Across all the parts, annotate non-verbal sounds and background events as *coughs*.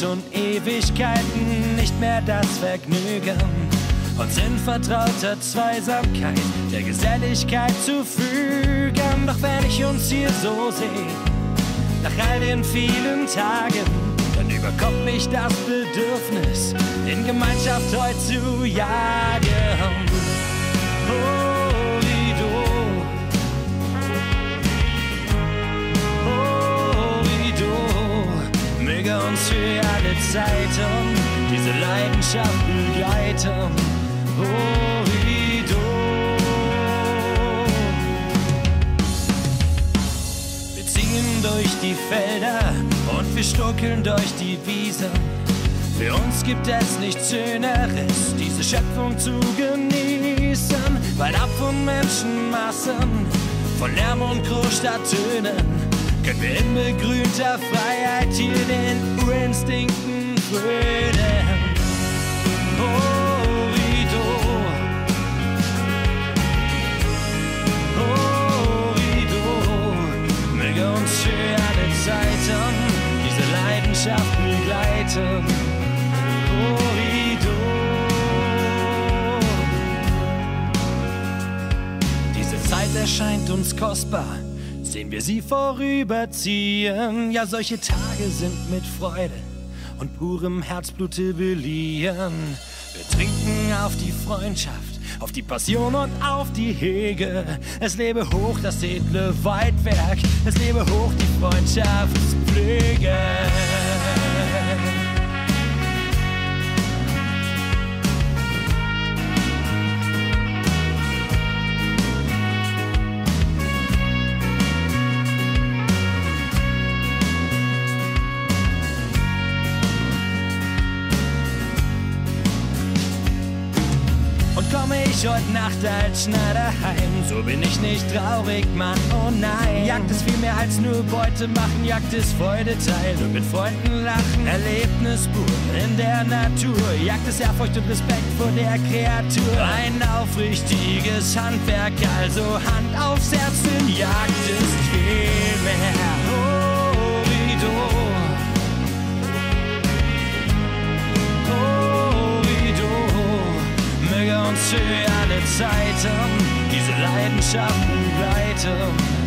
schon Ewigkeiten nicht mehr das Vergnügen, uns in vertrauter Zweisamkeit der Geselligkeit zu fügen. Doch wenn ich uns hier so sehe, nach all den vielen Tagen, dann überkommt mich das Bedürfnis, in Gemeinschaft heute zu jagen. Horrido, uns für alle Zeiten diese Leidenschaft begleiten. Horrido. Wir ziehen durch die Felder und wir stuckeln durch die Wiesen. Für uns gibt es nichts Schöneres, diese Schöpfung zu genießen. Weit ab von Menschenmassen, von Lärm und Großstadttönen, können wir in begrünter Freiheit hier den Urinstinkten frönen. Horrido, Horrido, möge uns für alle Zeiten diese Leidenschaft begleiten. Horrido. Diese Zeit erscheint uns kostbar, sehen wir sie vorüberziehen. Ja, solche Tage sind mit Freude und purem Herzblute beliehen. Wir trinken auf die Freundschaft, auf die Passion und auf die Hege. Es lebe hoch das edle Weitwerk, es lebe hoch die Freundschaftspflege. Ich heute Nacht als Schneider heim, so bin ich nicht traurig, Mann, oh nein. Jagd ist viel mehr als nur Beute machen, Jagd ist Freude teilen und mit Freunden lachen. Erlebnis pur in der Natur, Jagd ist Ehrfurcht und Respekt vor der Kreatur. Ein aufrichtiges Handwerk, also Hand aufs Herz, denn Jagd ist viel mehr. Uns für alle Zeiten diese Leidenschaft begleiten.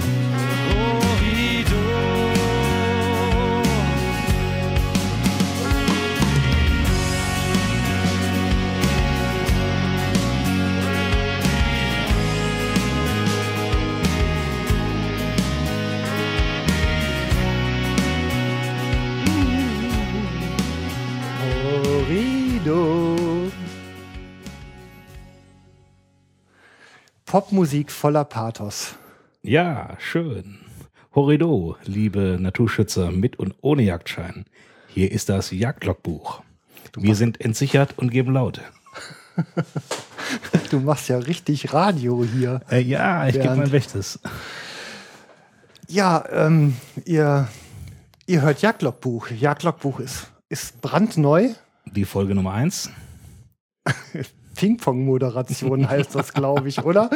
Popmusik voller Pathos. Ja, schön. Horrido, liebe Naturschützer mit und ohne Jagdschein. Hier ist das Jagdlogbuch. Wir sind entsichert und geben Laute. *laughs* Du machst ja richtig Radio hier. Äh, ja, ich gebe mein Bestes. Ja, ähm, ihr, ihr hört Jagdlogbuch. Jagdlogbuch ist, ist brandneu. Die Folge Nummer eins. *laughs* Ping-Pong-Moderation *laughs* heißt das, glaube ich, oder?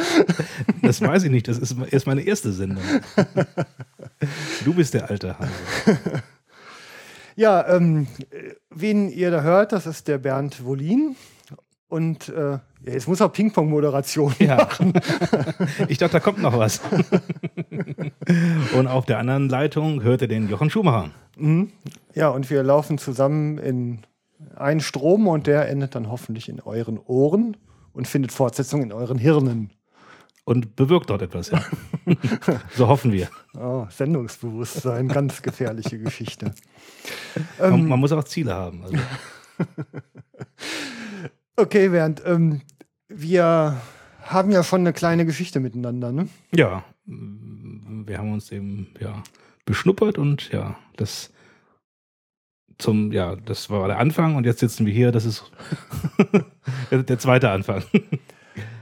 Das weiß ich nicht, das ist, ist meine erste Sendung. Du bist der alte Hase. *laughs* Ja, ähm, äh, wen ihr da hört, das ist der Bernd Wolin. Und äh, ja, jetzt muss er Ping-Pong-Moderation Ja. machen. *laughs* Ich dachte, da kommt noch was. Und auf der anderen Leitung hört ihr den Jochen Schumacher. Ja, und wir laufen zusammen in einen Strom und der endet dann hoffentlich in euren Ohren und findet Fortsetzung in euren Hirnen. Und bewirkt dort etwas, ja. *laughs* So hoffen wir. Oh, Sendungsbewusstsein, ganz gefährliche Geschichte. *laughs* Man, man muss auch Ziele haben. Also, *laughs* Okay, Bernd, ähm, wir haben ja schon eine kleine Geschichte miteinander, ne? ja, wir haben uns eben ja, beschnuppert und ja, das zum, ja, das war der Anfang und jetzt sitzen wir hier, das ist *laughs* der, zweite Anfang. *laughs*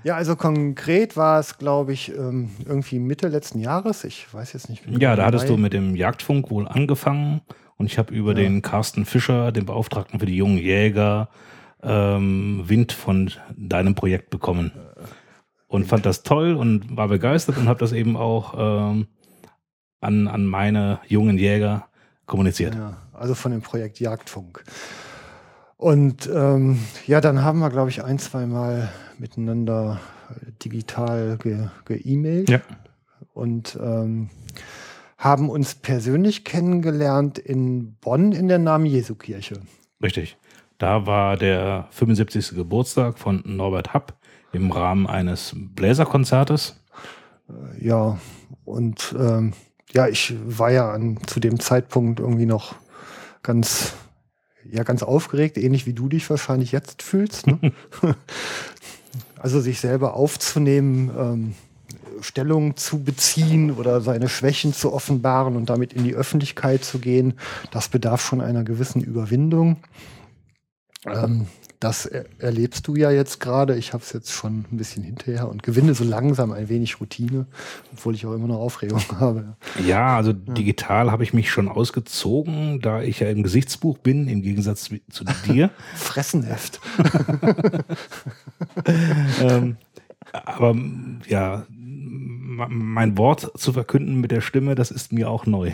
Ja, also konkret war es, glaube ich, ähm, irgendwie Mitte letzten Jahres. Ich weiß jetzt nicht genau. Ja, da hattest du mit dem Jagdfunk wohl angefangen und ich habe über den Carsten Fischer, den Beauftragten für die jungen Jäger, ähm, Wind von deinem Projekt bekommen. Und fand das toll und war begeistert und habe das eben auch ähm, an, an meine jungen Jäger kommuniziert. Ja, also von dem Projekt Jagdfunk. Und ähm, ja, dann haben wir, glaube ich, ein, zwei Mal miteinander digital ge-E-Mailt. Ja. Und ähm, haben uns persönlich kennengelernt in Bonn in der Namen Jesu Kirche. Richtig. Da war der 75. Geburtstag von Norbert Happ im Rahmen eines Bläserkonzertes. Äh, ja, und ähm, ja, ich war ja an, zu dem Zeitpunkt irgendwie noch ganz, ja, ganz aufgeregt, ähnlich wie du dich wahrscheinlich jetzt fühlst. Ne? *laughs* also sich selber aufzunehmen, ähm, Stellung zu beziehen oder seine Schwächen zu offenbaren und damit in die Öffentlichkeit zu gehen, das bedarf schon einer gewissen Überwindung. Ähm, das er erlebst du ja jetzt gerade. Ich habe es jetzt schon ein bisschen hinterher und gewinne so langsam ein wenig Routine, obwohl ich auch immer noch Aufregung *laughs* habe. Ja, also digital habe ich mich schon ausgezogen, da ich ja im Gesichtsbuch bin, im Gegensatz zu dir. *laughs* Fressenheft. *laughs* ähm, aber ja, mein Wort zu verkünden mit der Stimme, das ist mir auch neu.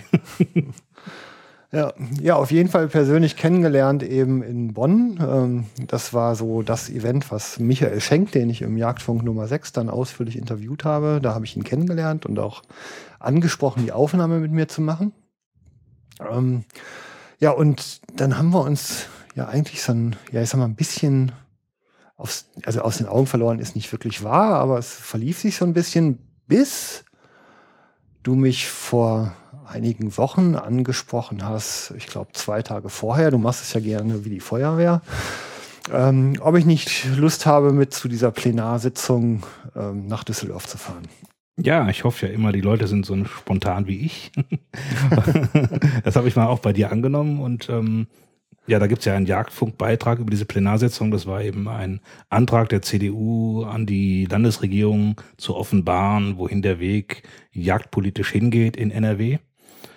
Ja, ja, auf jeden Fall persönlich kennengelernt eben in Bonn. Ähm, das war so das Event, was Michael Schenk, den ich im Jagdfunk Nummer 6 dann ausführlich interviewt habe. Da habe ich ihn kennengelernt und auch angesprochen, die Aufnahme mit mir zu machen. Ähm, ja, und dann haben wir uns ja eigentlich so ein, ja, ich sag mal, ein bisschen aufs, also aus den Augen verloren ist nicht wirklich wahr, aber es verlief sich so ein bisschen, bis du mich vor einigen Wochen angesprochen hast, ich glaube zwei Tage vorher, du machst es ja gerne wie die Feuerwehr, ähm, ob ich nicht Lust habe, mit zu dieser Plenarsitzung ähm, nach Düsseldorf zu fahren. Ja, ich hoffe ja immer, die Leute sind so spontan wie ich. *laughs* das habe ich mal auch bei dir angenommen und ähm, ja, da gibt es ja einen Jagdfunkbeitrag über diese Plenarsitzung. Das war eben ein Antrag der CDU an die Landesregierung zu offenbaren, wohin der Weg jagdpolitisch hingeht in NRW.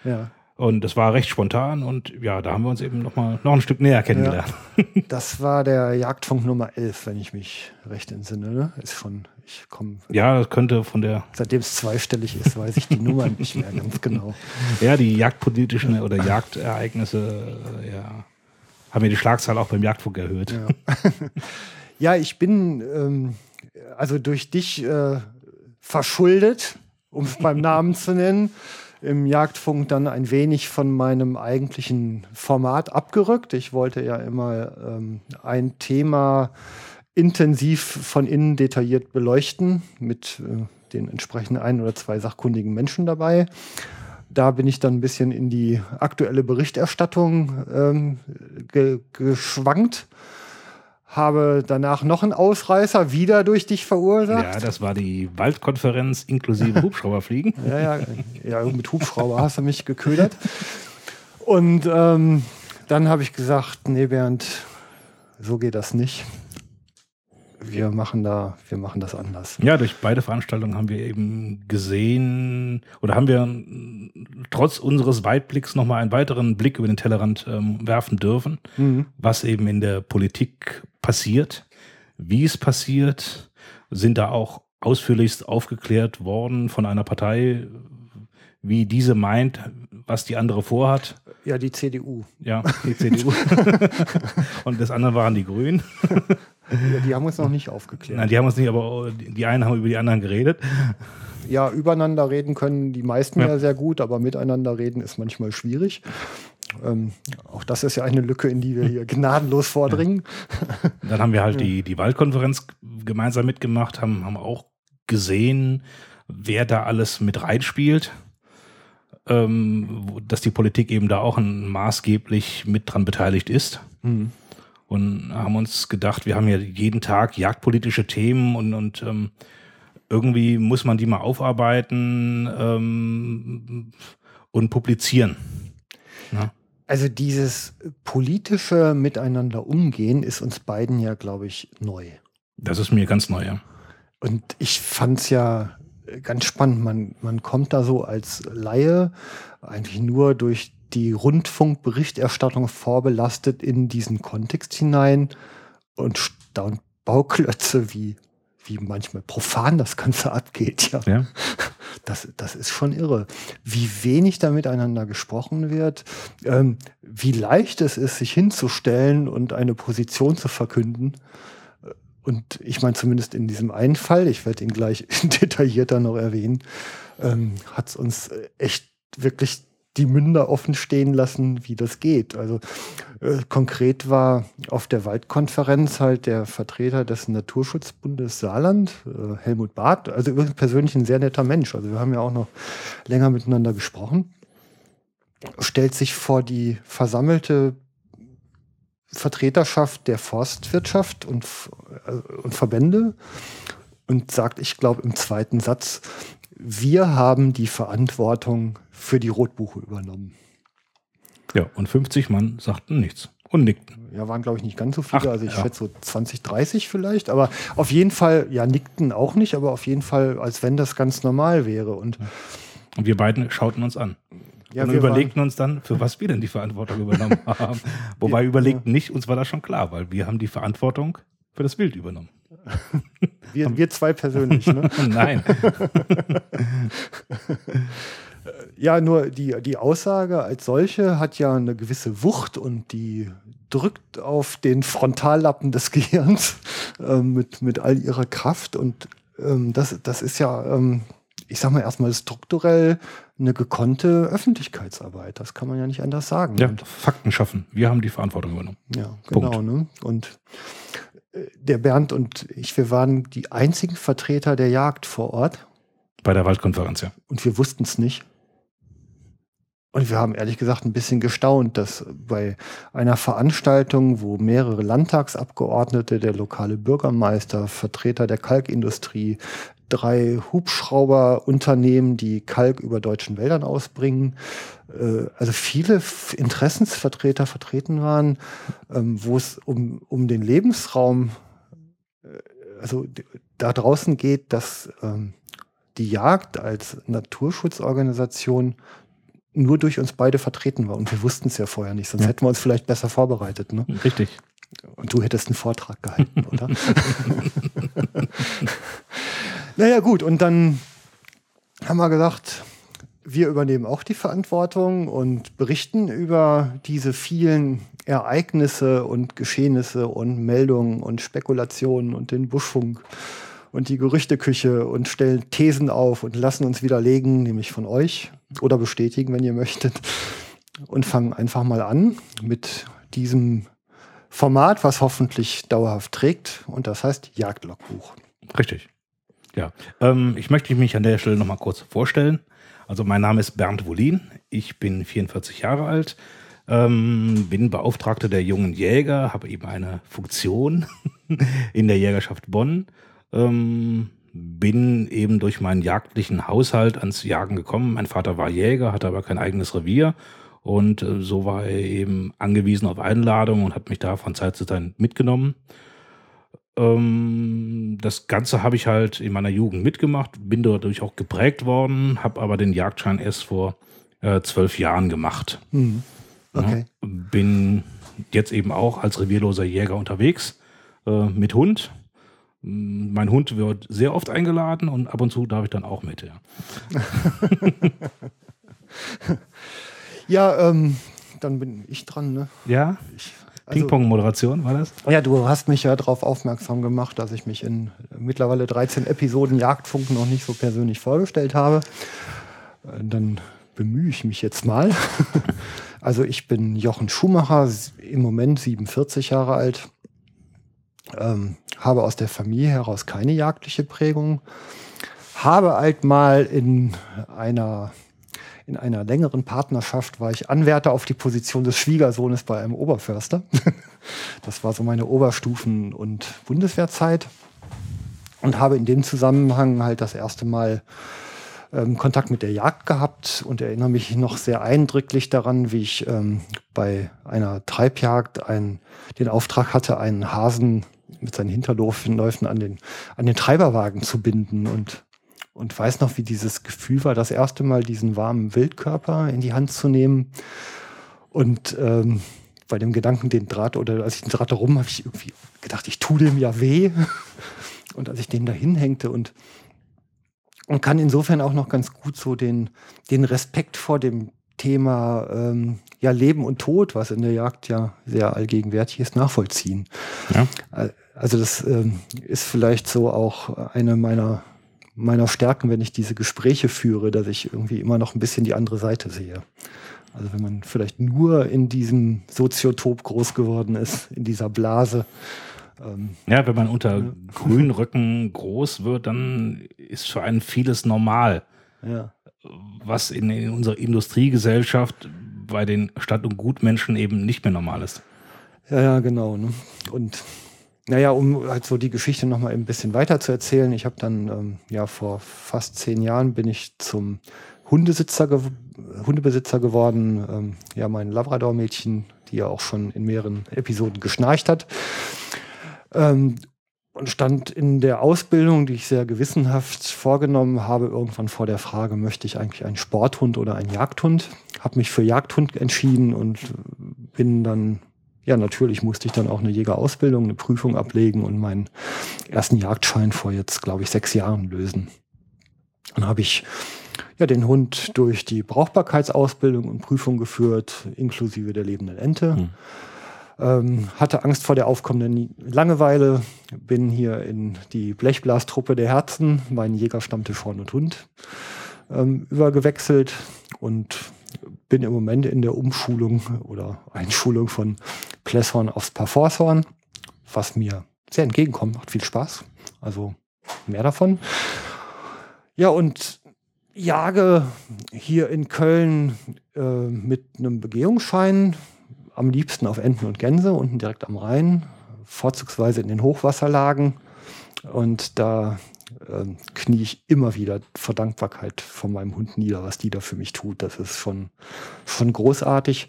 Ja. Und das war recht spontan und ja, da haben wir uns eben noch mal noch ein Stück näher kennengelernt. Ja. Das war der Jagdfunk Nummer 11, wenn ich mich recht entsinne. Ne? Ist schon, ich komme. Ja, das könnte von der. Seitdem es zweistellig ist, weiß ich die *laughs* Nummer nicht mehr ganz genau. Ja, die jagdpolitischen oder Jagdereignisse, ja, haben wir die Schlagzahl auch beim Jagdfunk erhöht. Ja, *laughs* ja ich bin ähm, also durch dich äh, verschuldet, um es beim Namen zu nennen im Jagdfunk dann ein wenig von meinem eigentlichen Format abgerückt. Ich wollte ja immer ähm, ein Thema intensiv von innen detailliert beleuchten mit äh, den entsprechenden ein oder zwei sachkundigen Menschen dabei. Da bin ich dann ein bisschen in die aktuelle Berichterstattung ähm, ge geschwankt habe danach noch einen Ausreißer wieder durch dich verursacht. Ja, das war die Waldkonferenz inklusive *laughs* Hubschrauberfliegen. ja, ja, ja, mit Hubschrauber hast du mich geködert. Und ähm, dann habe ich gesagt, nee Bernd, so geht das nicht wir machen da, wir machen das anders. Ja, durch beide Veranstaltungen haben wir eben gesehen oder haben wir trotz unseres Weitblicks nochmal einen weiteren Blick über den Tellerrand ähm, werfen dürfen, mhm. was eben in der Politik passiert, wie es passiert, sind da auch ausführlichst aufgeklärt worden von einer Partei, wie diese meint, was die andere vorhat. Ja, die CDU. Ja, die CDU. *laughs* Und das andere waren die Grünen. *laughs* Die haben uns noch nicht aufgeklärt. Nein, die haben uns nicht, aber die einen haben über die anderen geredet. Ja, übereinander reden können die meisten ja, ja sehr gut, aber miteinander reden ist manchmal schwierig. Ähm, auch das ist ja eine Lücke, in die wir hier gnadenlos vordringen. Ja. Dann haben wir halt die, die Wahlkonferenz gemeinsam mitgemacht, haben, haben auch gesehen, wer da alles mit reinspielt. Ähm, dass die Politik eben da auch maßgeblich mit dran beteiligt ist. Mhm und haben uns gedacht, wir haben ja jeden Tag jagdpolitische Themen und, und ähm, irgendwie muss man die mal aufarbeiten ähm, und publizieren. Ja. Also dieses politische Miteinander umgehen ist uns beiden ja, glaube ich, neu. Das ist mir ganz neu, ja. Und ich fand es ja ganz spannend. Man, man kommt da so als Laie eigentlich nur durch die Rundfunkberichterstattung vorbelastet in diesen Kontext hinein und staunt Bauklötze, wie, wie manchmal profan das Ganze abgeht. Ja. ja. das, das ist schon irre. Wie wenig da miteinander gesprochen wird, ähm, wie leicht es ist, sich hinzustellen und eine Position zu verkünden. Und ich meine, zumindest in diesem einen Fall, ich werde ihn gleich *laughs* detaillierter noch erwähnen, ähm, hat es uns echt wirklich die Münder offen stehen lassen, wie das geht. Also äh, konkret war auf der Waldkonferenz halt der Vertreter des Naturschutzbundes Saarland, äh, Helmut Barth, also übrigens persönlich ein sehr netter Mensch. Also wir haben ja auch noch länger miteinander gesprochen. Stellt sich vor die versammelte Vertreterschaft der Forstwirtschaft und, äh, und Verbände und sagt, ich glaube im zweiten Satz, wir haben die Verantwortung für die Rotbuche übernommen. Ja, und 50 Mann sagten nichts und nickten. Ja, waren glaube ich nicht ganz so viele, Ach, also ich ja. schätze so 20, 30 vielleicht, aber auf jeden Fall, ja, nickten auch nicht, aber auf jeden Fall, als wenn das ganz normal wäre. Und, und wir beiden schauten uns an. Ja, und überlegten uns dann, für was wir denn die Verantwortung übernommen *laughs* haben. Wobei wir überlegten nicht, uns war das schon klar, weil wir haben die Verantwortung für das Bild übernommen. Wir, wir zwei persönlich, ne? *laughs* Nein. *laughs* ja, nur die, die Aussage als solche hat ja eine gewisse Wucht und die drückt auf den Frontallappen des *laughs* Gehirns äh, mit, mit all ihrer Kraft. Und ähm, das, das ist ja, ähm, ich sag mal erstmal strukturell eine gekonnte Öffentlichkeitsarbeit. Das kann man ja nicht anders sagen. Ja, Fakten schaffen. Wir haben die Verantwortung übernommen. Ja, genau. Ne? Und der Bernd und ich, wir waren die einzigen Vertreter der Jagd vor Ort. Bei der Waldkonferenz, ja. Und wir wussten es nicht. Und wir haben ehrlich gesagt ein bisschen gestaunt, dass bei einer Veranstaltung, wo mehrere Landtagsabgeordnete, der lokale Bürgermeister, Vertreter der Kalkindustrie, drei Hubschrauberunternehmen, die Kalk über deutschen Wäldern ausbringen, äh, also viele Interessensvertreter vertreten waren, ähm, wo es um, um den Lebensraum, äh, also da draußen geht, dass ähm, die Jagd als Naturschutzorganisation nur durch uns beide vertreten war. Und wir wussten es ja vorher nicht, sonst ja. hätten wir uns vielleicht besser vorbereitet. Ne? Richtig. Und du hättest einen Vortrag gehalten, oder? *laughs* naja, gut, und dann haben wir gesagt, wir übernehmen auch die Verantwortung und berichten über diese vielen Ereignisse und Geschehnisse und Meldungen und Spekulationen und den Buschfunk und die Gerüchteküche und stellen Thesen auf und lassen uns widerlegen, nämlich von euch oder bestätigen, wenn ihr möchtet. Und fangen einfach mal an mit diesem Format, was hoffentlich dauerhaft trägt. Und das heißt Jagdlogbuch. Richtig. Ja. Ähm, ich möchte mich an der Stelle nochmal kurz vorstellen. Also mein Name ist Bernd Wolin. Ich bin 44 Jahre alt. Ähm, bin Beauftragter der jungen Jäger, habe eben eine Funktion *laughs* in der Jägerschaft Bonn ähm, bin eben durch meinen jagdlichen Haushalt ans Jagen gekommen. Mein Vater war Jäger, hatte aber kein eigenes Revier und äh, so war er eben angewiesen auf Einladung und hat mich da von Zeit zu Zeit mitgenommen. Ähm, das Ganze habe ich halt in meiner Jugend mitgemacht, bin dadurch auch geprägt worden, habe aber den Jagdschein erst vor äh, zwölf Jahren gemacht. Mhm. Okay. Ja, bin jetzt eben auch als revierloser Jäger unterwegs äh, mit Hund mein Hund wird sehr oft eingeladen und ab und zu darf ich dann auch mit. Ja, *laughs* ja ähm, dann bin ich dran. Ne? Ja. Also, Ping-Pong-Moderation war das? Ja, du hast mich ja darauf aufmerksam gemacht, dass ich mich in mittlerweile 13 Episoden Jagdfunk noch nicht so persönlich vorgestellt habe. Äh, dann bemühe ich mich jetzt mal. *laughs* also ich bin Jochen Schumacher, im Moment 47 Jahre alt ähm, habe aus der Familie heraus keine jagdliche Prägung, habe halt mal in einer in einer längeren Partnerschaft war ich Anwärter auf die Position des Schwiegersohnes bei einem Oberförster. *laughs* Das war so meine Oberstufen- und Bundeswehrzeit und habe in dem Zusammenhang halt das erste Mal ähm, Kontakt mit der Jagd gehabt und erinnere mich noch sehr eindrücklich daran, wie ich ähm, bei einer Treibjagd ein, den Auftrag hatte, einen Hasen mit seinen Hinterläufen an den, an den Treiberwagen zu binden und, und weiß noch, wie dieses Gefühl war, das erste Mal diesen warmen Wildkörper in die Hand zu nehmen. Und ähm, bei dem Gedanken, den Draht oder als ich den Draht herum habe ich irgendwie gedacht, ich tue dem ja weh. *laughs* Und als ich den da hinhängte und und kann insofern auch noch ganz gut so den, den Respekt vor dem Thema ähm, ja, Leben und Tod, was in der Jagd ja sehr allgegenwärtig ist, nachvollziehen. Ja. Also das ähm, ist vielleicht so auch eine meiner, meiner Stärken, wenn ich diese Gespräche führe, dass ich irgendwie immer noch ein bisschen die andere Seite sehe. Also wenn man vielleicht nur in diesem Soziotop groß geworden ist, in dieser Blase. Ähm, ja, wenn man unter ja. Grünröcken groß wird, dann ist für einen vieles normal. Ja. Was in, in unserer Industriegesellschaft bei den Stadt- und Gutmenschen eben nicht mehr normal ist. Ja, ja, genau. Ne? Und naja, um halt so die Geschichte nochmal ein bisschen weiter zu erzählen, ich habe dann, ähm, ja, vor fast zehn Jahren bin ich zum Hundesitzer ge Hundebesitzer geworden. Ähm, ja, mein Labrador-Mädchen, die ja auch schon in mehreren Episoden geschnarcht hat. Ähm, und stand in der Ausbildung, die ich sehr gewissenhaft vorgenommen habe, irgendwann vor der Frage, möchte ich eigentlich einen Sporthund oder einen Jagdhund? Habe mich für Jagdhund entschieden und bin dann, ja natürlich musste ich dann auch eine Jägerausbildung, eine Prüfung ablegen und meinen ersten Jagdschein vor jetzt, glaube ich, sechs Jahren lösen. Dann habe ich ja den Hund durch die Brauchbarkeitsausbildung und Prüfung geführt, inklusive der lebenden Ente. Hm ähm, hatte Angst vor der aufkommenden Langeweile, bin hier in die Blechblastruppe der Herzen, mein Jägerstammtisch Horn und Hund, ähm, übergewechselt und bin im Moment in der Umschulung oder Einschulung von Plesshorn aufs Parforshorn, was mir sehr entgegenkommt, macht viel Spaß. Also mehr davon. Ja, und jage hier in Köln äh, mit einem Begehungsschein am liebsten auf Enten und Gänse, unten direkt am Rhein, vorzugsweise in den Hochwasserlagen. Und da äh, knie ich immer wieder vor Dankbarkeit von meinem Hund nieder, was die da für mich tut. Das ist schon, schon großartig.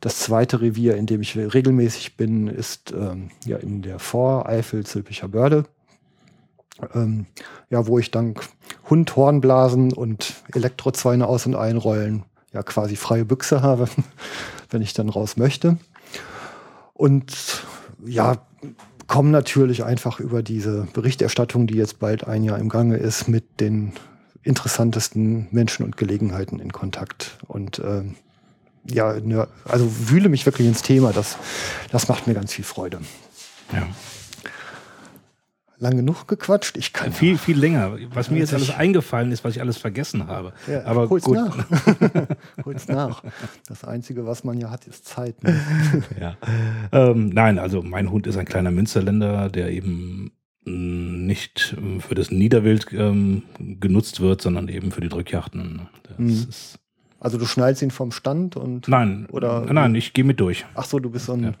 Das zweite Revier, in dem ich regelmäßig bin, ist ähm, ja in der Voreifel Zülpicher Börde. Ähm, ja, wo ich dank Hund, Hornblasen und Elektrozäune aus- und einrollen ja quasi freie Büchse habe, *laughs* wenn ich dann raus möchte. Und ja, kommen natürlich einfach über diese Berichterstattung, die jetzt bald ein Jahr im Gange ist, mit den interessantesten Menschen und Gelegenheiten in Kontakt. Und äh, ja, also wühle mich wirklich ins Thema. Das, das macht mir ganz viel Freude. Ja lang genug gequatscht. Ich kann viel, ja. viel länger. Was mir jetzt alles eingefallen ist, was ich alles vergessen habe. Ja, Aber hol's gut. nach. *laughs* hol's nach. Das Einzige, was man ja hat, ist Zeit. Ne? *laughs* ja. Ähm, nein, also mein Hund ist ein kleiner Münsterländer, der eben nicht für das Niederwild ähm, genutzt wird, sondern eben für die Drückjachten. Mhm. also du schnallst ihn vom Stand und nein, oder nein, ich gehe mit durch. Ach so, du bist so ein ja.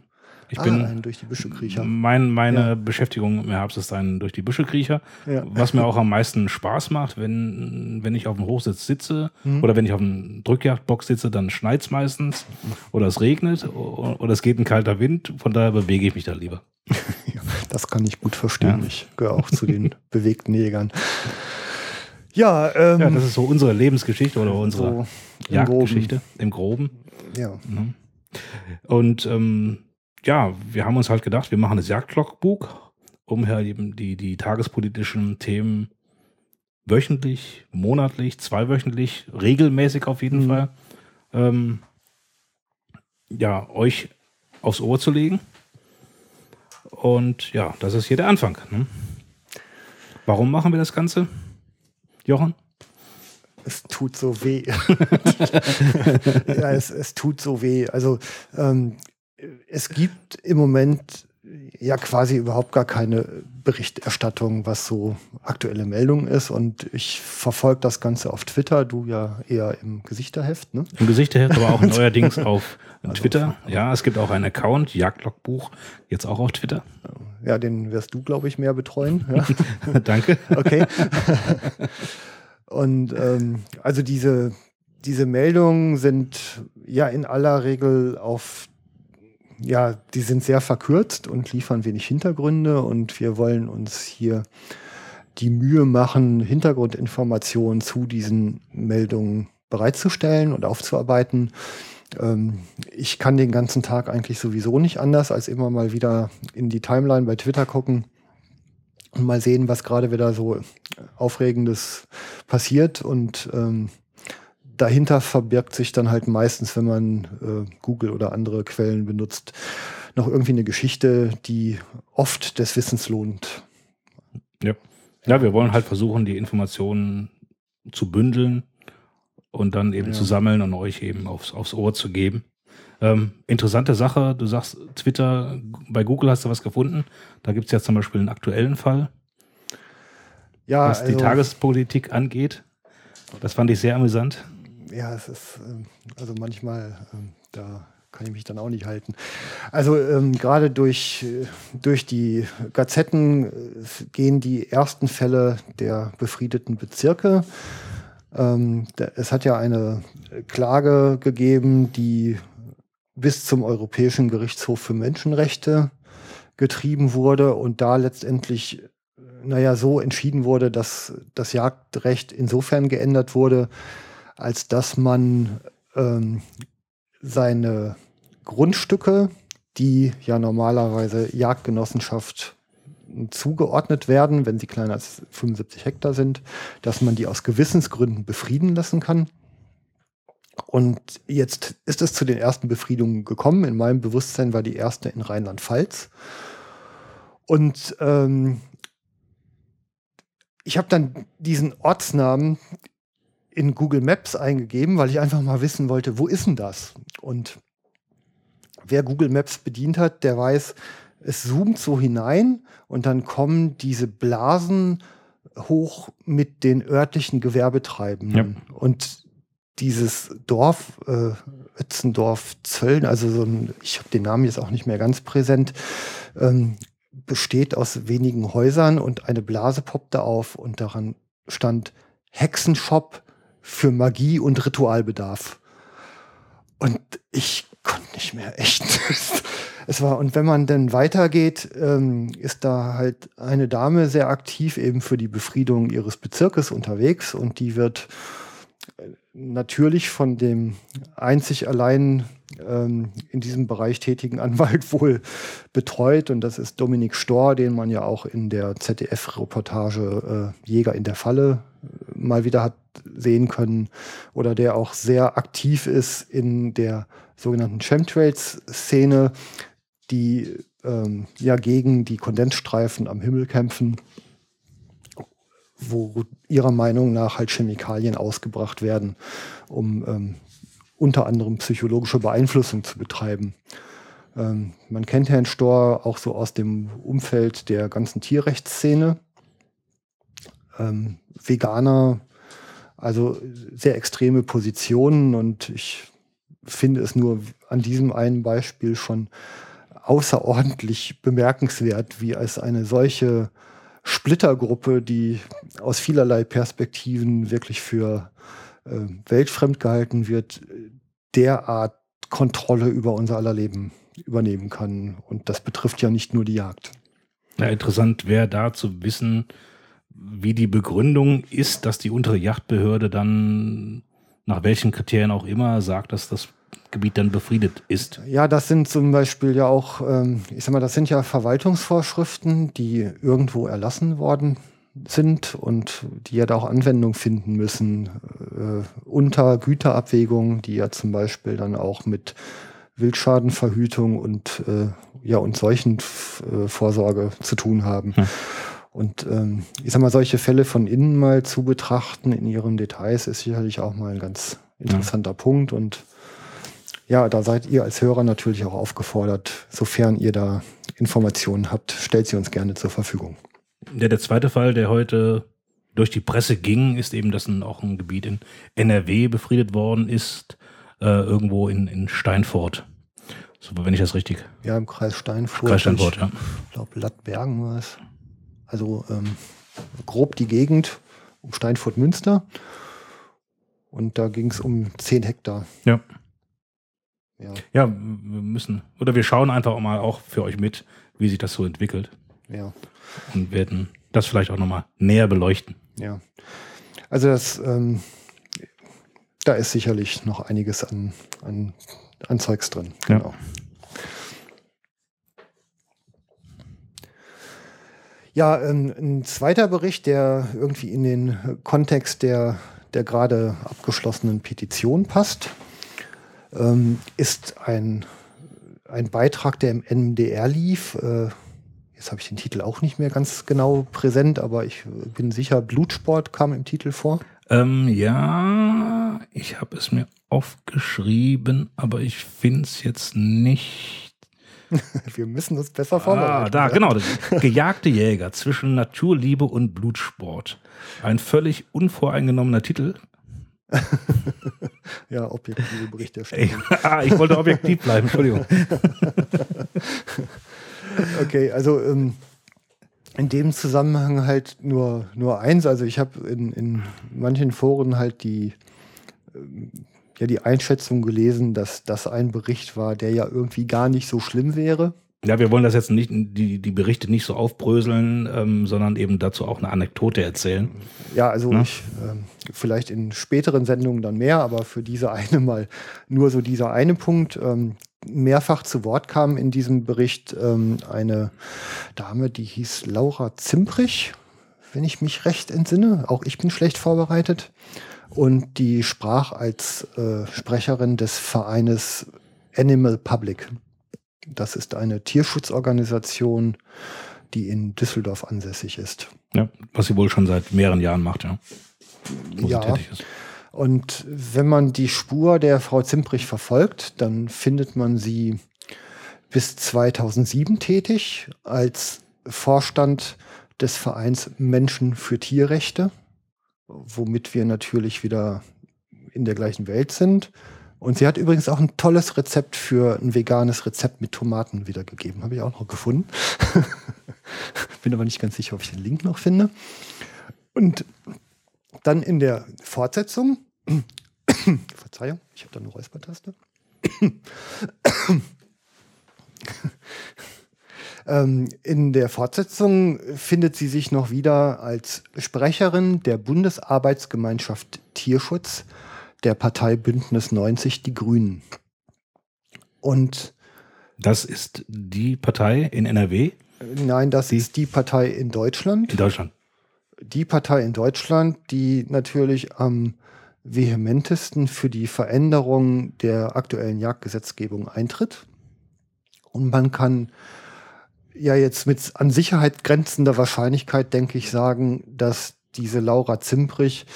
Ich ah, bin durch die Büschekriecher. Mein, meine ja. Beschäftigung im Herbst ist ein durch die Büschekriecher, ja. was mir auch am meisten Spaß macht, wenn, wenn ich auf dem Hochsitz sitze mhm. oder wenn ich auf dem Drückjagdbox sitze, dann schneit es meistens oder es regnet oder es geht ein kalter Wind, von daher bewege ich mich da lieber. *laughs* das kann ich gut verstehen. Ich gehöre auch zu den *laughs* bewegten Jägern. Ja, ähm, ja, das ist so unsere Lebensgeschichte oder unsere so Jagdgeschichte im Groben. Ja. Mhm. Und ähm, ja, wir haben uns halt gedacht, wir machen das Jagdlogbuch, um halt eben die, die tagespolitischen Themen wöchentlich, monatlich, zweiwöchentlich, regelmäßig auf jeden mhm. Fall, ähm, ja, euch aufs Ohr zu legen. Und ja, das ist hier der Anfang. Ne? Warum machen wir das Ganze, Jochen? Es tut so weh. *laughs* *laughs* ja, es, es tut so weh. Also ähm, es gibt im Moment ja quasi überhaupt gar keine Berichterstattung, was so aktuelle Meldungen ist. Und ich verfolge das Ganze auf Twitter, du ja eher im Gesichterheft. Ne? Im Gesichterheft, aber auch *laughs* neuerdings auf also Twitter. Auf, ja, es gibt auch einen Account, Jagdlogbuch, jetzt auch auf Twitter. Ja, den wirst du, glaube ich, mehr betreuen. Ja. *laughs* Danke. Okay. Und ähm, also diese, diese Meldungen sind ja in aller Regel auf ja, die sind sehr verkürzt und liefern wenig Hintergründe und wir wollen uns hier die Mühe machen, Hintergrundinformationen zu diesen Meldungen bereitzustellen und aufzuarbeiten. Ähm, ich kann den ganzen Tag eigentlich sowieso nicht anders, als immer mal wieder in die Timeline bei Twitter gucken und mal sehen, was gerade wieder so Aufregendes passiert. Und ähm, dahinter verbirgt sich dann halt meistens, wenn man äh, Google oder andere Quellen benutzt, noch irgendwie eine Geschichte, die oft des Wissens lohnt. Ja. Ja, wir wollen halt versuchen, die Informationen zu bündeln und dann eben ja. zu sammeln und euch eben aufs, aufs Ohr zu geben. Ähm, interessante Sache, du sagst Twitter, bei Google hast du was gefunden. Da gibt es ja zum Beispiel einen aktuellen Fall, ja, was also, die Tagespolitik angeht. Das fand ich sehr amüsant. Ja, es ist, ähm, also manchmal, ähm, da kann ich mich dann auch nicht halten. Also ähm, gerade durch, äh, durch die Gazetten äh, gehen die ersten Fälle der befriedeten Bezirke. Ähm, es hat ja eine Klage gegeben, die bis zum Europäischen Gerichtshof für Menschenrechte getrieben wurde und da letztendlich, naja, so entschieden wurde, dass das Jagdrecht insofern geändert wurde, als dass man ähm, seine Grundstücke, die ja normalerweise Jagdgenossenschaft zugeordnet werden, wenn sie kleiner als 75 Hektar sind, dass man die aus Gewissensgründen befrieden lassen kann. Und jetzt ist es zu den ersten Befriedungen gekommen. In meinem Bewusstsein war die erste in Rheinland-Pfalz. Und ähm, ich habe dann diesen Ortsnamen in Google Maps eingegeben, weil ich einfach mal wissen wollte, wo ist denn das? Und wer Google Maps bedient hat, der weiß, es zoomt so hinein und dann kommen diese Blasen hoch mit den örtlichen Gewerbetreibenden. Ja. Und dieses Dorf, äh, Ötzendorf Zölln, also so ein, ich habe den Namen jetzt auch nicht mehr ganz präsent, ähm, besteht aus wenigen Häusern und eine Blase poppte auf und daran stand Hexenshop für Magie und Ritualbedarf. Und ich konnte nicht mehr, echt. *laughs* es war, und wenn man dann weitergeht, ähm, ist da halt eine Dame sehr aktiv eben für die Befriedung ihres Bezirkes unterwegs und die wird natürlich von dem einzig allein ähm, in diesem Bereich tätigen *laughs* Anwalt wohl betreut. Und das ist Dominik Storr, den man ja auch in der ZDF-Reportage äh, Jäger in der Falle äh, mal wieder hat sehen können. Oder der auch sehr aktiv ist in der sogenannten Chemtrails-Szene, die ähm, ja gegen die Kondensstreifen am Himmel kämpfen wo ihrer Meinung nach halt Chemikalien ausgebracht werden, um ähm, unter anderem psychologische Beeinflussung zu betreiben. Ähm, man kennt Herrn Storr auch so aus dem Umfeld der ganzen Tierrechtsszene. Ähm, Veganer, also sehr extreme Positionen und ich finde es nur an diesem einen Beispiel schon außerordentlich bemerkenswert, wie es eine solche Splittergruppe, die aus vielerlei Perspektiven wirklich für äh, weltfremd gehalten wird, derart Kontrolle über unser aller Leben übernehmen kann. Und das betrifft ja nicht nur die Jagd. Ja, interessant wäre da zu wissen, wie die Begründung ist, dass die untere Yachtbehörde dann nach welchen Kriterien auch immer sagt, dass das Gebiet dann befriedet ist. Ja, das sind zum Beispiel ja auch, ähm, ich sag mal, das sind ja Verwaltungsvorschriften, die irgendwo erlassen worden sind und die ja da auch Anwendung finden müssen äh, unter Güterabwägungen, die ja zum Beispiel dann auch mit Wildschadenverhütung und äh, ja und solchen äh, Vorsorge zu tun haben. Hm. Und ähm, ich sag mal, solche Fälle von innen mal zu betrachten in ihren Details ist sicherlich auch mal ein ganz interessanter ja. Punkt und ja, da seid ihr als Hörer natürlich auch aufgefordert, sofern ihr da Informationen habt, stellt sie uns gerne zur Verfügung. Ja, der zweite Fall, der heute durch die Presse ging, ist eben, dass ein, auch ein Gebiet in NRW befriedet worden ist, äh, irgendwo in, in Steinfurt. So, wenn ich das richtig. Ja, im Kreis Steinfurt. Kreis Steinfurt, ja. Ich glaube, Lattbergen war es. Also ähm, grob die Gegend um Steinfurt-Münster. Und da ging es um 10 Hektar. Ja. Ja. ja, wir müssen, oder wir schauen einfach mal auch für euch mit, wie sich das so entwickelt. Ja. Und werden das vielleicht auch nochmal näher beleuchten. Ja. Also das, ähm, da ist sicherlich noch einiges an, an, an Zeugs drin. Genau. Ja. Ja, ein, ein, zweiter Bericht, der irgendwie in den Kontext der, der gerade abgeschlossenen Petition passt, ähm, ist ein, ein Beitrag, der im NMDR lief. Äh, jetzt habe ich den Titel auch nicht mehr ganz genau präsent, aber ich bin sicher, Blutsport kam im Titel vor. Ähm, ja, ich habe es mir aufgeschrieben, aber ich finde es jetzt nicht. *laughs* Wir müssen uns besser vorbereiten. Ah, da, genau. Gejagte Jäger zwischen Naturliebe und Blutsport. Ein völlig unvoreingenommener Titel. *laughs* ja, objektive Berichterstattung. *laughs* ah, ich wollte objektiv bleiben, Entschuldigung. okay, also ähm, in dem Zusammenhang halt nur, nur eins. Also ich habe in, in manchen Foren halt die, ähm, ja, die Einschätzung gelesen, dass das ein Bericht war, der ja irgendwie gar nicht so schlimm wäre. Ja, wir wollen das jetzt nicht, die, die Berichte nicht so aufbröseln, ähm, sondern eben dazu auch eine Anekdote erzählen. Ja, also ja? ich, äh, vielleicht in späteren Sendungen dann mehr, aber für diese eine mal nur so dieser eine Punkt. Ähm, mehrfach zu Wort kam in diesem Bericht ähm, eine Dame, die hieß Laura Zimprich, wenn ich mich recht entsinne. Auch ich bin schlecht vorbereitet. Und die sprach als äh, Sprecherin des Vereines Animal Public. Das ist eine Tierschutzorganisation, die in Düsseldorf ansässig ist. Ja, was sie wohl schon seit mehreren Jahren macht, ja. ja. Und wenn man die Spur der Frau Zimprich verfolgt, dann findet man sie bis 2007 tätig als Vorstand des Vereins Menschen für Tierrechte, womit wir natürlich wieder in der gleichen Welt sind. Und sie hat übrigens auch ein tolles Rezept für ein veganes Rezept mit Tomaten wiedergegeben. Habe ich auch noch gefunden. *laughs* Bin aber nicht ganz sicher, ob ich den Link noch finde. Und dann in der Fortsetzung, *coughs* Verzeihung, ich habe da eine Räuspertaste. *coughs* Ähm, in der Fortsetzung findet sie sich noch wieder als Sprecherin der Bundesarbeitsgemeinschaft Tierschutz der Partei Bündnis 90 Die Grünen. Und das ist die Partei in NRW? Nein, das die? ist die Partei in Deutschland. In Deutschland. Die Partei in Deutschland, die natürlich am vehementesten für die Veränderung der aktuellen Jagdgesetzgebung eintritt. Und man kann ja jetzt mit an Sicherheit grenzender Wahrscheinlichkeit, denke ich, sagen, dass diese Laura Zimprich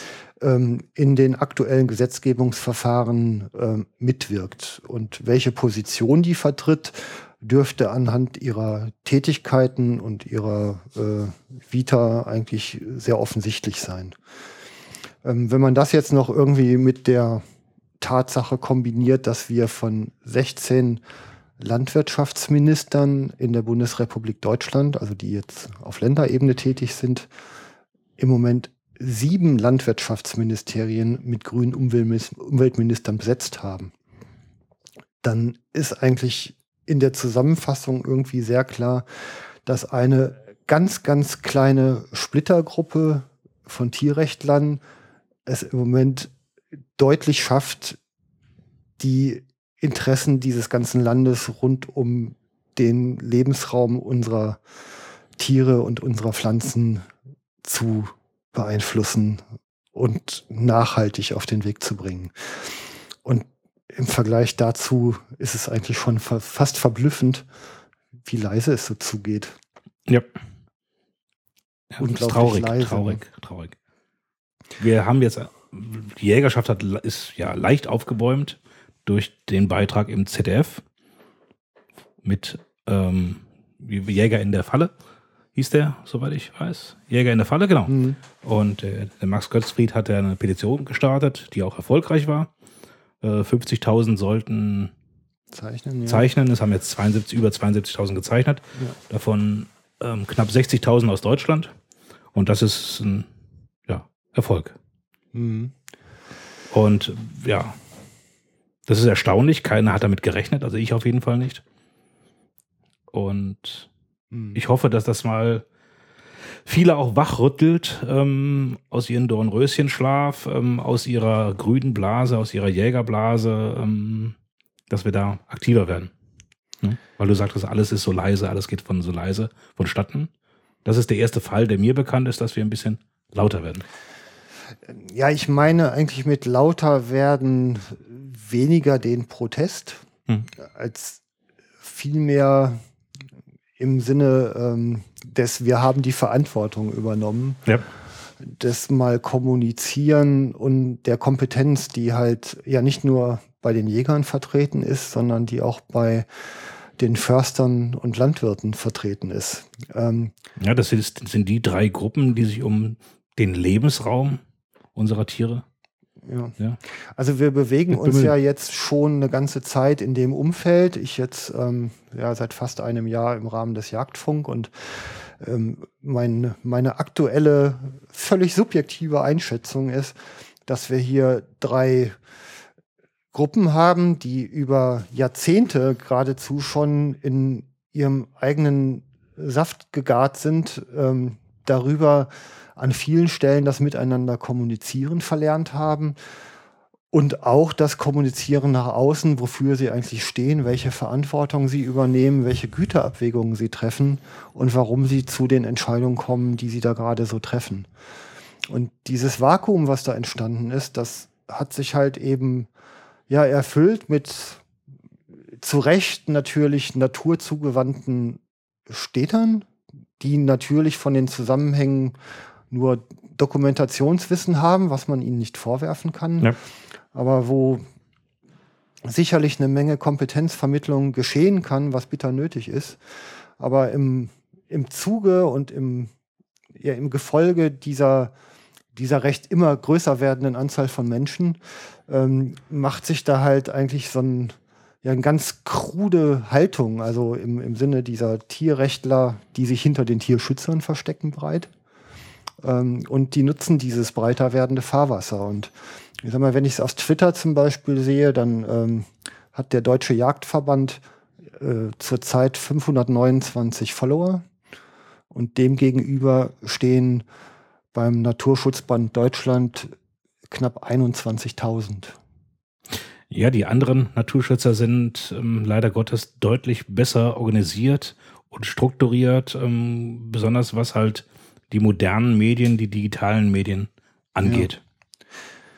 ähm, in den aktuellen Gesetzgebungsverfahren ähm, mitwirkt. Und welche Position die vertritt, dürfte anhand ihrer Tätigkeiten und ihrer äh, Vita eigentlich sehr offensichtlich sein. Ähm, wenn man das jetzt noch irgendwie mit der Tatsache kombiniert, dass wir von 16 Landwirtschaftsministern in der Bundesrepublik Deutschland, also die jetzt auf Länderebene tätig sind, im Moment sieben Landwirtschaftsministerien mit grünen Umweltministern besetzt haben, dann ist eigentlich in der Zusammenfassung irgendwie sehr klar, dass eine ganz, ganz kleine Splittergruppe von Tierrechtlern es im Moment deutlich schafft, die Interessen dieses ganzen Landes rund um den Lebensraum unserer Tiere und unserer Pflanzen zu beeinflussen und nachhaltig auf den Weg zu bringen. Und im Vergleich dazu ist es eigentlich schon fast verblüffend, wie leise es so zugeht. Ja. ja Unglaublich traurig, leise. traurig, traurig. Wir haben jetzt, die Jägerschaft hat, ist ja leicht aufgebäumt durch den Beitrag im ZDF mit ähm, Jäger in der Falle hieß der, soweit ich weiß. Jäger in der Falle, genau. Mhm. Und äh, der Max Götzfried hat ja eine Petition gestartet, die auch erfolgreich war. Äh, 50.000 sollten zeichnen. Ja. Zeichnen. Es haben jetzt 72, über 72.000 gezeichnet. Ja. Davon ähm, knapp 60.000 aus Deutschland. Und das ist ein ja, Erfolg. Mhm. Und ja, das ist erstaunlich. Keiner hat damit gerechnet, also ich auf jeden Fall nicht. Und hm. Ich hoffe, dass das mal viele auch wachrüttelt ähm, aus ihrem Dornröschenschlaf, ähm, aus ihrer grünen Blase, aus ihrer Jägerblase, ähm, dass wir da aktiver werden. Ne? Weil du sagtest, alles ist so leise, alles geht von so leise vonstatten. Das ist der erste Fall, der mir bekannt ist, dass wir ein bisschen lauter werden. Ja, ich meine eigentlich mit lauter werden weniger den Protest, hm. als vielmehr im Sinne ähm, des, wir haben die Verantwortung übernommen. Ja. Das mal kommunizieren und der Kompetenz, die halt ja nicht nur bei den Jägern vertreten ist, sondern die auch bei den Förstern und Landwirten vertreten ist. Ähm, ja, das ist, sind die drei Gruppen, die sich um den Lebensraum unserer Tiere ja. ja. Also wir bewegen uns ja jetzt schon eine ganze Zeit in dem Umfeld. Ich jetzt ähm, ja seit fast einem Jahr im Rahmen des Jagdfunk und ähm, mein, meine aktuelle, völlig subjektive Einschätzung ist, dass wir hier drei Gruppen haben, die über Jahrzehnte geradezu schon in ihrem eigenen Saft gegart sind, ähm, darüber an vielen Stellen das Miteinander kommunizieren verlernt haben und auch das Kommunizieren nach außen, wofür sie eigentlich stehen, welche Verantwortung sie übernehmen, welche Güterabwägungen sie treffen und warum sie zu den Entscheidungen kommen, die sie da gerade so treffen. Und dieses Vakuum, was da entstanden ist, das hat sich halt eben ja erfüllt mit zu Recht natürlich naturzugewandten Städtern, die natürlich von den Zusammenhängen nur Dokumentationswissen haben, was man ihnen nicht vorwerfen kann, ja. aber wo sicherlich eine Menge Kompetenzvermittlung geschehen kann, was bitter nötig ist. Aber im, im Zuge und im, ja, im Gefolge dieser, dieser recht immer größer werdenden Anzahl von Menschen ähm, macht sich da halt eigentlich so ein, ja, eine ganz krude Haltung, also im, im Sinne dieser Tierrechtler, die sich hinter den Tierschützern verstecken, breit. Ähm, und die nutzen dieses breiter werdende Fahrwasser. Und ich sag mal, wenn ich es auf Twitter zum Beispiel sehe, dann ähm, hat der Deutsche Jagdverband äh, zurzeit 529 Follower. Und demgegenüber stehen beim Naturschutzband Deutschland knapp 21.000. Ja, die anderen Naturschützer sind ähm, leider Gottes deutlich besser organisiert und strukturiert, ähm, besonders was halt die modernen Medien, die digitalen Medien angeht. Ja.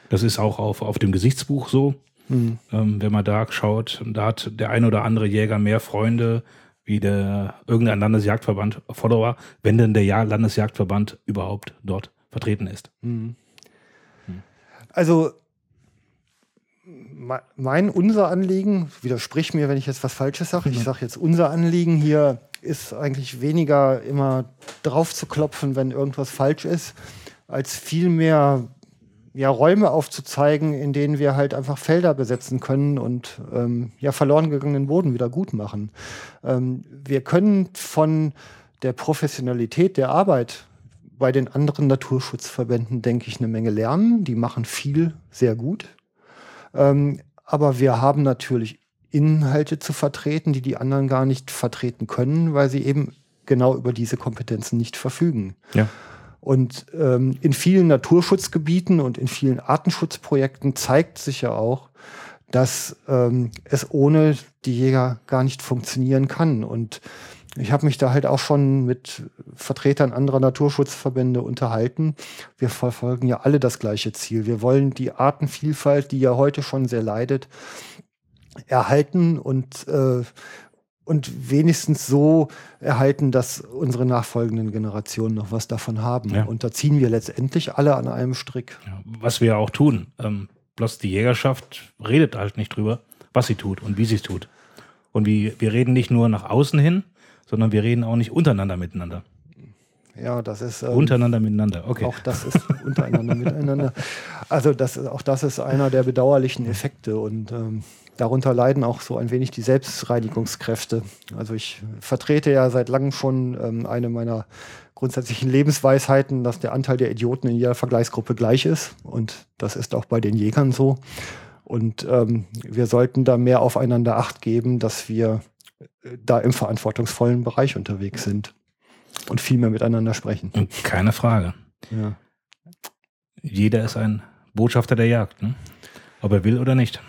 Das ist auch auf, auf dem Gesichtsbuch so. Mhm. Ähm, wenn man da schaut, da hat der ein oder andere Jäger mehr Freunde wie der irgendein Landesjagdverband Follower, wenn denn der Landesjagdverband überhaupt dort vertreten ist. Mhm. Also mein, unser Anliegen, widersprich mir, wenn ich jetzt was Falsches sage, ich sage jetzt unser Anliegen hier ist eigentlich weniger immer drauf zu klopfen, wenn irgendwas falsch ist, als vielmehr ja, Räume aufzuzeigen, in denen wir halt einfach Felder besetzen können und ähm, ja, verloren gegangenen Boden wieder gut machen. Ähm, wir können von der Professionalität der Arbeit bei den anderen Naturschutzverbänden, denke ich, eine Menge lernen. Die machen viel sehr gut. Ähm, aber wir haben natürlich Inhalte zu vertreten, die die anderen gar nicht vertreten können, weil sie eben genau über diese Kompetenzen nicht verfügen. Ja. Und ähm, in vielen Naturschutzgebieten und in vielen Artenschutzprojekten zeigt sich ja auch, dass ähm, es ohne die Jäger gar nicht funktionieren kann. Und ich habe mich da halt auch schon mit Vertretern anderer Naturschutzverbände unterhalten. Wir verfolgen ja alle das gleiche Ziel. Wir wollen die Artenvielfalt, die ja heute schon sehr leidet, erhalten und, äh, und wenigstens so erhalten, dass unsere nachfolgenden Generationen noch was davon haben. Ja. Und da ziehen wir letztendlich alle an einem Strick. Ja, was wir auch tun. Ähm, bloß die Jägerschaft redet halt nicht drüber, was sie tut und wie sie es tut. Und wie, wir reden nicht nur nach außen hin, sondern wir reden auch nicht untereinander miteinander. Ja, das ist. Ähm, untereinander miteinander, okay. Auch das ist untereinander miteinander. Also, das, auch das ist einer der bedauerlichen Effekte und ähm, darunter leiden auch so ein wenig die Selbstreinigungskräfte. Also, ich vertrete ja seit langem schon ähm, eine meiner grundsätzlichen Lebensweisheiten, dass der Anteil der Idioten in jeder Vergleichsgruppe gleich ist. Und das ist auch bei den Jägern so. Und ähm, wir sollten da mehr aufeinander Acht geben, dass wir da im verantwortungsvollen Bereich unterwegs sind und viel mehr miteinander sprechen. Keine Frage. Ja. Jeder ist ein Botschafter der Jagd, ne? ob er will oder nicht.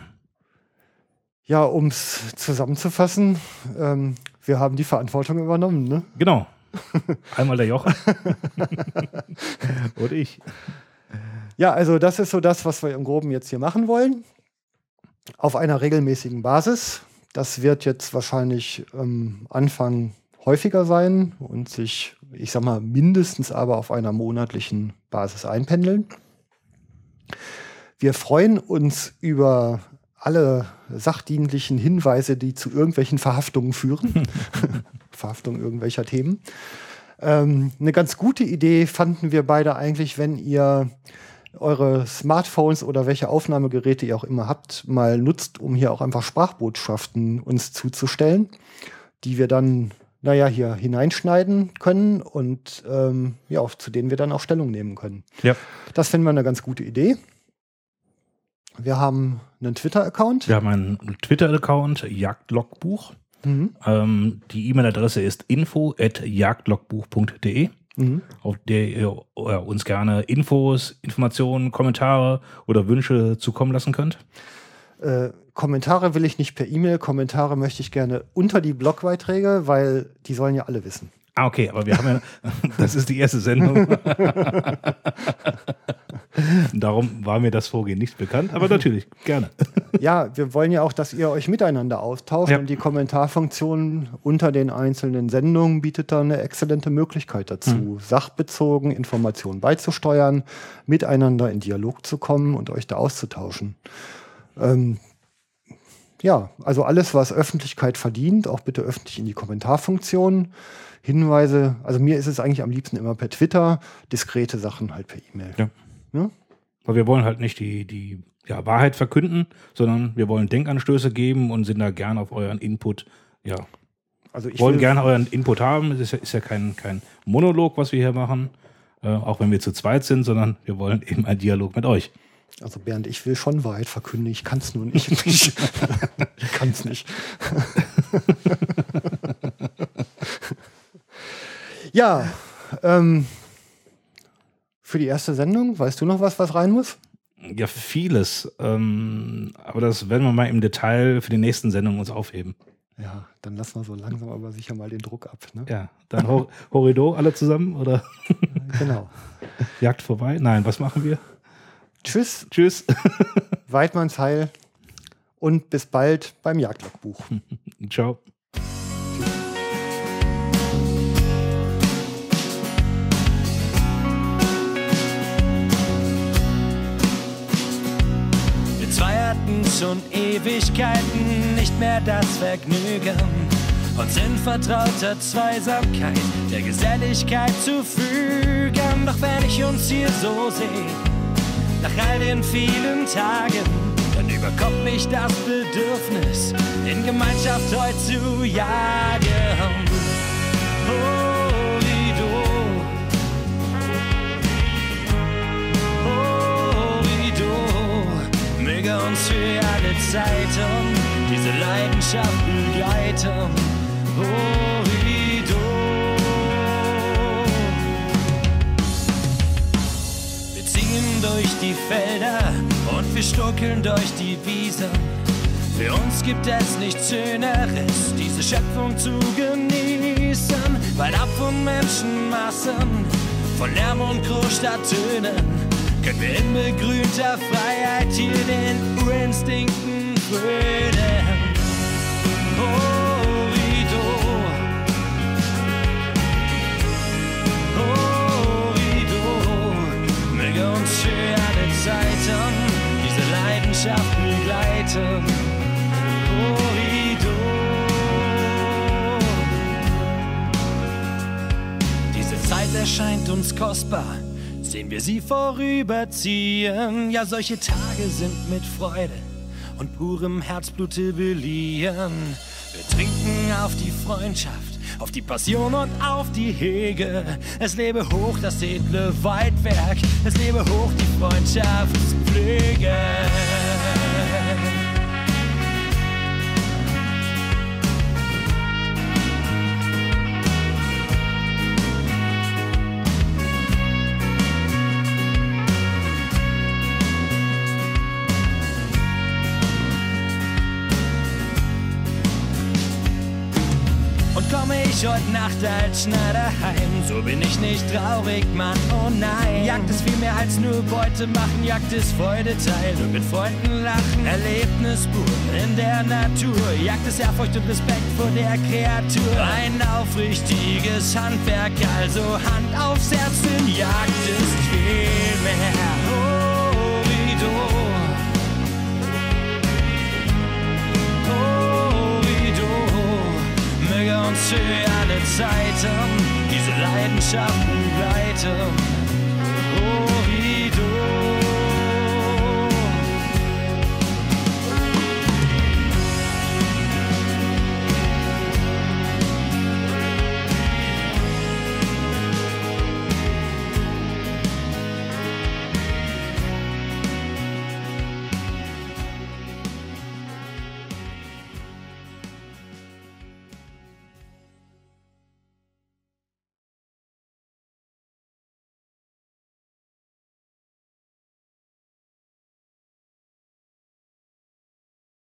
Ja, um es zusammenzufassen, ähm, wir haben die Verantwortung übernommen. Ne? Genau. *laughs* Einmal der Jochen. Und ich. Ja, also das ist so das, was wir im Groben jetzt hier machen wollen. Auf einer regelmäßigen Basis. Das wird jetzt wahrscheinlich ähm, Anfang häufiger sein und sich, ich sag mal, mindestens aber auf einer monatlichen Basis einpendeln. Wir freuen uns über alle sachdienlichen Hinweise, die zu irgendwelchen Verhaftungen führen. *laughs* Verhaftung irgendwelcher Themen. Ähm, eine ganz gute Idee fanden wir beide eigentlich, wenn ihr eure Smartphones oder welche Aufnahmegeräte ihr auch immer habt, mal nutzt, um hier auch einfach Sprachbotschaften uns zuzustellen, die wir dann, naja, hier hineinschneiden können und ähm, ja, zu denen wir dann auch Stellung nehmen können. Ja. Das finden wir eine ganz gute Idee. Wir haben einen Twitter-Account. Wir haben einen Twitter-Account, Jagdlogbuch. Mhm. Ähm, die E-Mail-Adresse ist info.jagdlogbuch.de, mhm. auf der ihr äh, uns gerne Infos, Informationen, Kommentare oder Wünsche zukommen lassen könnt. Äh, Kommentare will ich nicht per E-Mail, Kommentare möchte ich gerne unter die Blogbeiträge, weil die sollen ja alle wissen. Ah, okay, aber wir haben ja, *laughs* das ist die erste Sendung. *laughs* Darum war mir das Vorgehen nicht bekannt, aber natürlich, gerne. Ja, wir wollen ja auch, dass ihr euch miteinander austauscht ja. und die Kommentarfunktion unter den einzelnen Sendungen bietet da eine exzellente Möglichkeit dazu, mhm. sachbezogen Informationen beizusteuern, miteinander in Dialog zu kommen und euch da auszutauschen. Ähm, ja, also alles, was Öffentlichkeit verdient, auch bitte öffentlich in die Kommentarfunktion. Hinweise, also mir ist es eigentlich am liebsten immer per Twitter, diskrete Sachen halt per E-Mail. Ja. ja. Weil wir wollen halt nicht die, die ja, Wahrheit verkünden, sondern wir wollen Denkanstöße geben und sind da gern auf euren Input, ja. Also ich wollen gerne euren Input haben. Es ist ja, ist ja kein, kein Monolog, was wir hier machen, äh, auch wenn wir zu zweit sind, sondern wir wollen eben einen Dialog mit euch. Also Bernd, ich will schon Wahrheit verkünden, ich kann es nur nicht. *laughs* ich kann es nicht. *laughs* Ja, ähm, für die erste Sendung, weißt du noch was, was rein muss? Ja, vieles. Ähm, aber das werden wir mal im Detail für die nächsten Sendungen uns aufheben. Ja, dann lassen wir so langsam aber sicher mal den Druck ab. Ne? Ja, dann Hor Horridor alle zusammen oder? genau. *laughs* Jagd vorbei? Nein, was machen wir? Tschüss. Tschüss. Weidmanns Heil und bis bald beim Jagdlogbuch. *laughs* Ciao. Schon Ewigkeiten nicht mehr das Vergnügen, uns in vertrauter Zweisamkeit der Geselligkeit zu fügen. Doch wenn ich uns hier so sehe, nach all den vielen Tagen, dann überkommt mich das Bedürfnis, in Gemeinschaft heute zu jagen. Möge uns für alle Zeiten diese Leidenschaft begleiten. Horido. Wir ziehen durch die Felder und wir stuckeln durch die Wiesen. Für uns gibt es nichts Schöneres, diese Schöpfung zu genießen, weil ab von Menschenmassen, von Lärm und Großstadttönen können wir in begrünter Freiheit hier den Urinstinkten frönen. Horrido, Horrido, möge uns alle Zeiten diese Leidenschaft begleiten. Horrido. Diese Zeit erscheint uns kostbar sehen wir sie vorüberziehen. Ja, solche Tage sind mit Freude und purem Herzblute beliehen. Wir trinken auf die Freundschaft, auf die Passion und auf die Hege. Es lebe hoch das edle Weitwerk, es lebe hoch die Freundschaftspflege. komm ich heute Nacht als Schneider heim. So bin ich nicht traurig, Mann, oh nein. Jagd ist viel mehr als nur Beute machen, Jagd ist Freude teilen und mit Freunden lachen. Erlebnisbuch in der Natur. Jagd ist Ehrfurcht und Respekt vor der Kreatur. Ein aufrichtiges Handwerk, also Hand aufs Herz, denn Jagd ist viel mehr. uns für alle Zeiten, diese Leidenschaften gleiten.